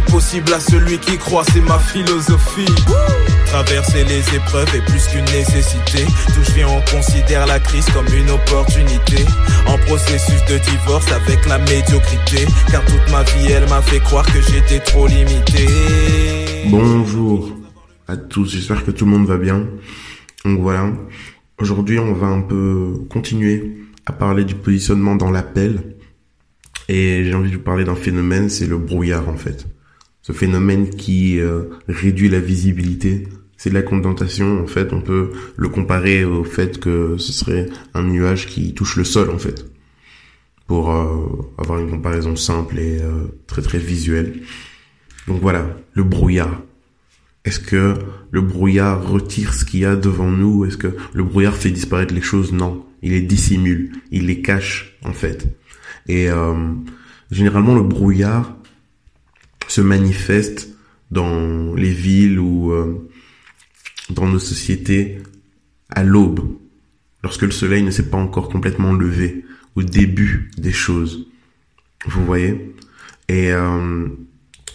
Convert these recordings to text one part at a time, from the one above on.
possible à celui qui croit, c'est ma philosophie. Traverser les épreuves est plus qu'une nécessité. D'où je viens, on considère la crise comme une opportunité. En processus de divorce avec la médiocrité. Car toute ma vie, elle m'a fait croire que j'étais trop limité. Bonjour à tous, j'espère que tout le monde va bien. Donc voilà, aujourd'hui on va un peu continuer à parler du positionnement dans l'appel. Et j'ai envie de vous parler d'un phénomène, c'est le brouillard en fait. Ce phénomène qui euh, réduit la visibilité, c'est de la condensation en fait. On peut le comparer au fait que ce serait un nuage qui touche le sol en fait. Pour euh, avoir une comparaison simple et euh, très très visuelle. Donc voilà, le brouillard. Est-ce que le brouillard retire ce qu'il y a devant nous? Est-ce que le brouillard fait disparaître les choses? Non, il les dissimule, il les cache en fait. Et euh, généralement, le brouillard se manifeste dans les villes ou euh, dans nos sociétés à l'aube, lorsque le soleil ne s'est pas encore complètement levé, au début des choses. Vous voyez? Et euh,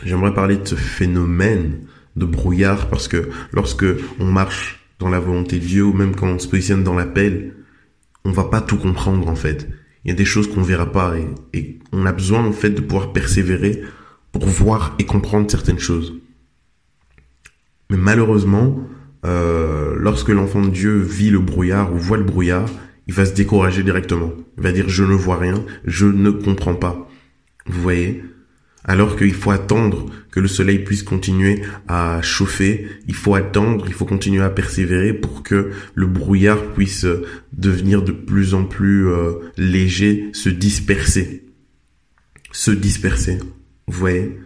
j'aimerais parler de ce phénomène de brouillard parce que lorsque on marche dans la volonté de Dieu ou même quand on se positionne dans l'appel, on va pas tout comprendre en fait il y a des choses qu'on verra pas et, on a besoin en fait de pouvoir persévérer pour voir et comprendre certaines choses. Mais malheureusement, euh, lorsque l'enfant de Dieu vit le brouillard ou voit le brouillard, il va se décourager directement. Il va dire je ne vois rien, je ne comprends pas. Vous voyez? Alors qu'il faut attendre que le soleil puisse continuer à chauffer, il faut attendre, il faut continuer à persévérer pour que le brouillard puisse devenir de plus en plus euh, léger, se disperser. Se disperser. Vous voyez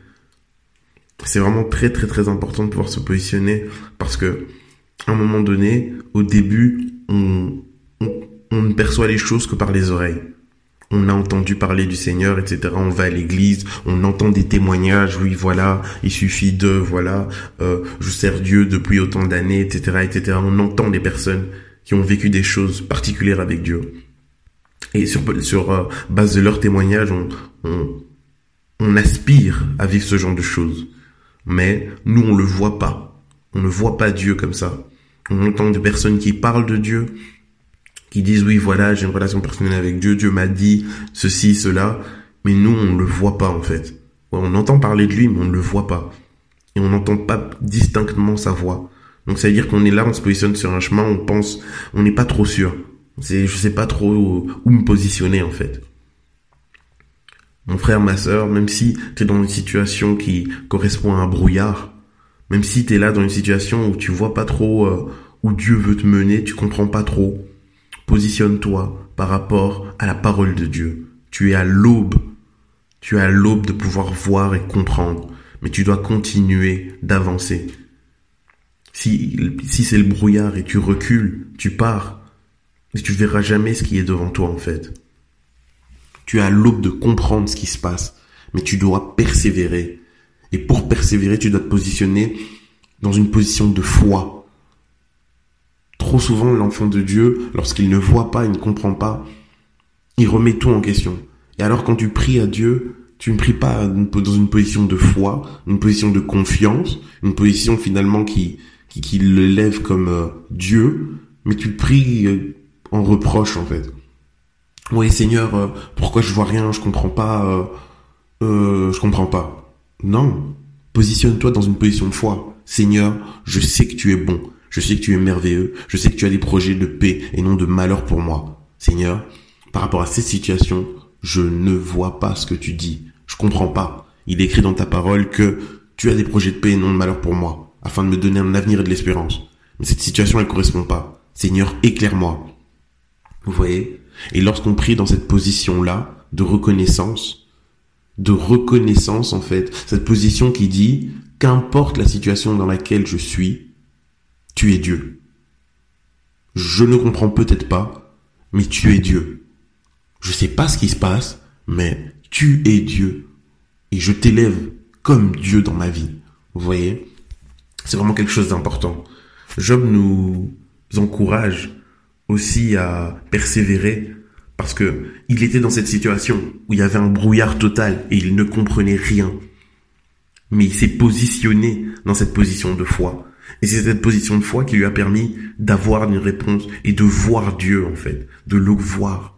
C'est vraiment très très très important de pouvoir se positionner parce que à un moment donné, au début, on, on ne perçoit les choses que par les oreilles on a entendu parler du Seigneur, etc. On va à l'église, on entend des témoignages, oui, voilà, il suffit de, voilà, euh, je sers Dieu depuis autant d'années, etc., etc. On entend des personnes qui ont vécu des choses particulières avec Dieu. Et sur, sur euh, base de leurs témoignages, on, on, on aspire à vivre ce genre de choses. Mais nous, on le voit pas. On ne voit pas Dieu comme ça. On entend des personnes qui parlent de Dieu, qui disent oui voilà j'ai une relation personnelle avec Dieu, Dieu m'a dit ceci, cela, mais nous on ne le voit pas en fait. on entend parler de lui mais on ne le voit pas. Et on n'entend pas distinctement sa voix. Donc ça veut dire qu'on est là, on se positionne sur un chemin, on pense, on n'est pas trop sûr. Je sais pas trop où, me positionner en fait. Mon frère, ma sœur, même si tu es dans une situation qui correspond à un brouillard, même si tu es là dans une situation où tu vois pas trop euh, où Dieu veut te mener, tu comprends pas trop, Positionne-toi par rapport à la parole de Dieu. Tu es à l'aube. Tu es à l'aube de pouvoir voir et comprendre. Mais tu dois continuer d'avancer. Si, si c'est le brouillard et tu recules, tu pars. Tu verras jamais ce qui est devant toi, en fait. Tu es à l'aube de comprendre ce qui se passe. Mais tu dois persévérer. Et pour persévérer, tu dois te positionner dans une position de foi Trop souvent, l'enfant de Dieu, lorsqu'il ne voit pas, il ne comprend pas, il remet tout en question. Et alors quand tu pries à Dieu, tu ne pries pas dans une position de foi, une position de confiance, une position finalement qui, qui, qui comme euh, Dieu, mais tu pries euh, en reproche en fait. Oui Seigneur, euh, pourquoi je vois rien, je comprends pas, euh, je comprends pas. Non, positionne-toi dans une position de foi. Seigneur, je sais que tu es bon. Je sais que tu es merveilleux. Je sais que tu as des projets de paix et non de malheur pour moi. Seigneur, par rapport à cette situation, je ne vois pas ce que tu dis. Je comprends pas. Il est écrit dans ta parole que tu as des projets de paix et non de malheur pour moi, afin de me donner un avenir et de l'espérance. Mais cette situation, elle correspond pas. Seigneur, éclaire-moi. Vous voyez? Et lorsqu'on prie dans cette position-là, de reconnaissance, de reconnaissance, en fait, cette position qui dit, qu'importe la situation dans laquelle je suis, tu es Dieu. Je ne comprends peut-être pas, mais tu es Dieu. Je sais pas ce qui se passe, mais tu es Dieu. Et je t'élève comme Dieu dans ma vie. Vous voyez? C'est vraiment quelque chose d'important. Job nous encourage aussi à persévérer parce que il était dans cette situation où il y avait un brouillard total et il ne comprenait rien. Mais il s'est positionné dans cette position de foi. Et c'est cette position de foi qui lui a permis d'avoir une réponse et de voir Dieu, en fait, de le voir.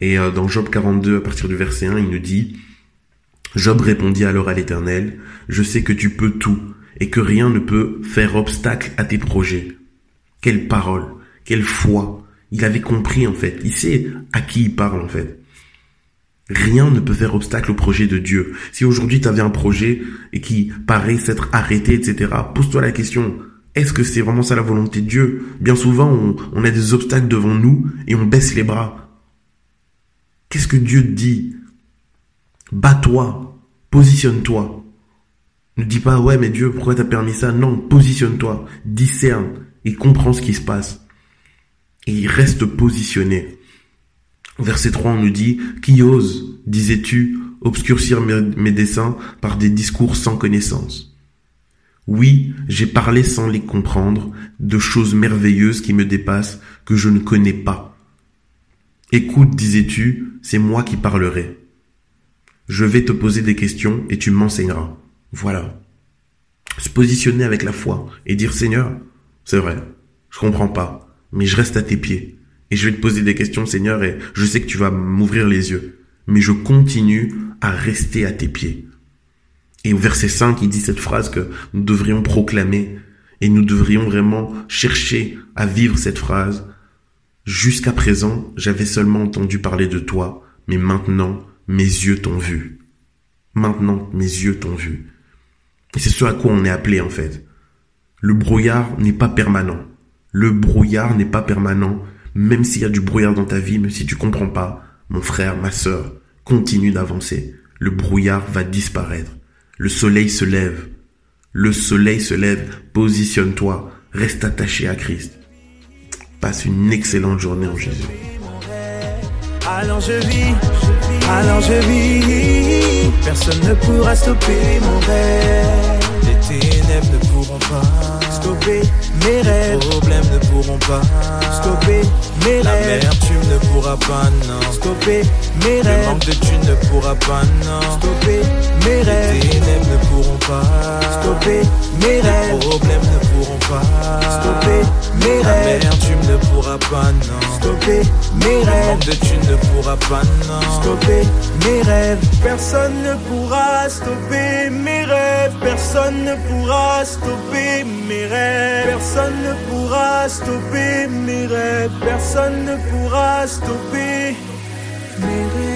Et euh, dans Job 42, à partir du verset 1, il nous dit, Job répondit alors à l'Éternel, Je sais que tu peux tout et que rien ne peut faire obstacle à tes projets. Quelle parole, quelle foi. Il avait compris en fait, il sait à qui il parle en fait. Rien ne peut faire obstacle au projet de Dieu. Si aujourd'hui tu avais un projet et qui paraît s'être arrêté, etc., pose-toi la question, est-ce que c'est vraiment ça la volonté de Dieu? Bien souvent, on, a des obstacles devant nous et on baisse les bras. Qu'est-ce que Dieu te dit? Bats-toi, positionne-toi. Ne dis pas, ouais, mais Dieu, pourquoi t'as permis ça? Non, positionne-toi, discerne et comprends ce qui se passe. Et il reste positionné. Verset 3, on nous dit, qui ose, disais-tu, obscurcir mes, desseins par des discours sans connaissance? Oui, j'ai parlé sans les comprendre, de choses merveilleuses qui me dépassent, que je ne connais pas. Écoute, disais-tu, c'est moi qui parlerai. Je vais te poser des questions et tu m'enseigneras. Voilà. Se positionner avec la foi et dire Seigneur, c'est vrai, je comprends pas, mais je reste à tes pieds. Et je vais te poser des questions, Seigneur, et je sais que tu vas m'ouvrir les yeux. Mais je continue à rester à tes pieds. Et au verset 5, il dit cette phrase que nous devrions proclamer et nous devrions vraiment chercher à vivre cette phrase. Jusqu'à présent, j'avais seulement entendu parler de toi, mais maintenant, mes yeux t'ont vu. Maintenant, mes yeux t'ont vu. Et c'est ce à quoi on est appelé en fait. Le brouillard n'est pas permanent. Le brouillard n'est pas permanent, même s'il y a du brouillard dans ta vie, mais si tu comprends pas, mon frère, ma sœur, continue d'avancer. Le brouillard va disparaître. Le soleil se lève. Le soleil se lève. Positionne-toi. Reste attaché à Christ. Passe une excellente journée en Jésus. Je vis, je vis. Personne ne pourra stopper mon rêve. Les ténèbres ne pourront pas stopper mes rêves. Les problèmes ne pourront pas stopper mes La rêves. L'amertume ne pourra pas, non. Stopper mes Le rêves. manque de thunes ne pourra pas, non. Stopper mes Les rêves. ténèbres ne pourront pas. Stopper mes Les rêves. problèmes ne pourront pas. Stopper mes pas, non. Stopper mes rêves. de thunes ne pourra pas, non. Stopper mes rêves. Personne ne pourra stopper mes rêves. Personne ne pourra stopper mes rêves. Personne ne pourra stopper mes rêves. Personne ne pourra stopper mes rêves.